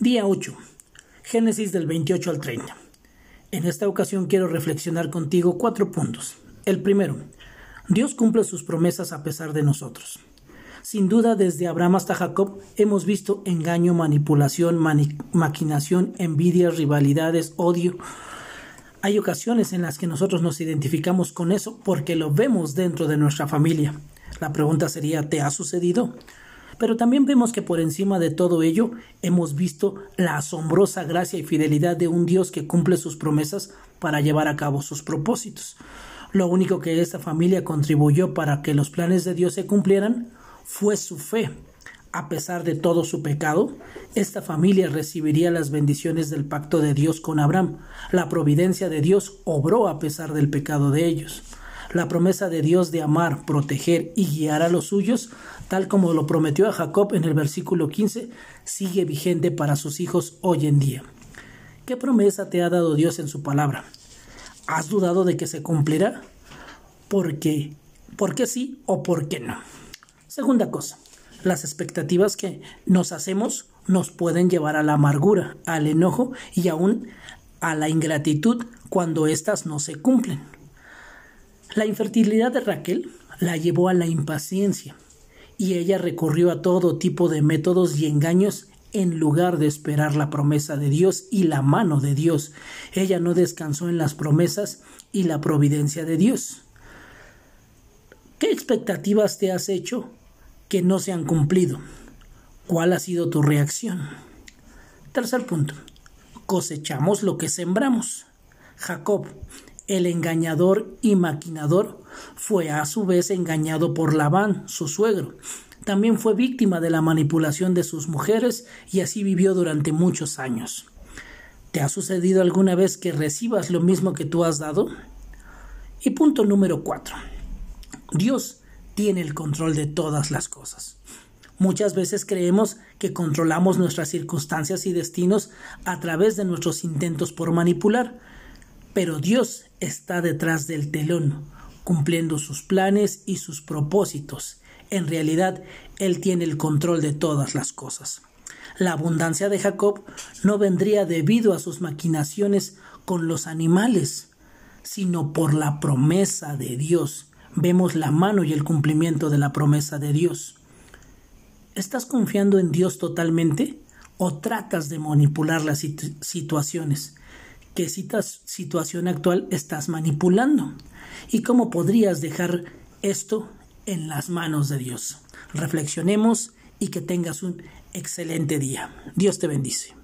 Día 8. Génesis del 28 al 30. En esta ocasión quiero reflexionar contigo cuatro puntos. El primero, Dios cumple sus promesas a pesar de nosotros. Sin duda, desde Abraham hasta Jacob hemos visto engaño, manipulación, maquinación, envidia, rivalidades, odio. Hay ocasiones en las que nosotros nos identificamos con eso porque lo vemos dentro de nuestra familia. La pregunta sería, ¿te ha sucedido? Pero también vemos que por encima de todo ello hemos visto la asombrosa gracia y fidelidad de un Dios que cumple sus promesas para llevar a cabo sus propósitos. Lo único que esta familia contribuyó para que los planes de Dios se cumplieran fue su fe. A pesar de todo su pecado, esta familia recibiría las bendiciones del pacto de Dios con Abraham. La providencia de Dios obró a pesar del pecado de ellos. La promesa de Dios de amar, proteger y guiar a los suyos, tal como lo prometió a Jacob en el versículo 15, sigue vigente para sus hijos hoy en día. ¿Qué promesa te ha dado Dios en su palabra? ¿Has dudado de que se cumplirá? ¿Por qué? ¿Por qué sí o por qué no? Segunda cosa, las expectativas que nos hacemos nos pueden llevar a la amargura, al enojo y aún a la ingratitud cuando éstas no se cumplen. La infertilidad de Raquel la llevó a la impaciencia y ella recurrió a todo tipo de métodos y engaños en lugar de esperar la promesa de Dios y la mano de Dios. Ella no descansó en las promesas y la providencia de Dios. ¿Qué expectativas te has hecho que no se han cumplido? ¿Cuál ha sido tu reacción? Tercer punto. Cosechamos lo que sembramos. Jacob, el engañador y maquinador fue a su vez engañado por Labán, su suegro. También fue víctima de la manipulación de sus mujeres y así vivió durante muchos años. ¿Te ha sucedido alguna vez que recibas lo mismo que tú has dado? Y punto número cuatro. Dios tiene el control de todas las cosas. Muchas veces creemos que controlamos nuestras circunstancias y destinos a través de nuestros intentos por manipular, pero Dios está detrás del telón, cumpliendo sus planes y sus propósitos. En realidad, Él tiene el control de todas las cosas. La abundancia de Jacob no vendría debido a sus maquinaciones con los animales, sino por la promesa de Dios. Vemos la mano y el cumplimiento de la promesa de Dios. ¿Estás confiando en Dios totalmente o tratas de manipular las situaciones? Qué situación actual estás manipulando y cómo podrías dejar esto en las manos de Dios. Reflexionemos y que tengas un excelente día. Dios te bendice.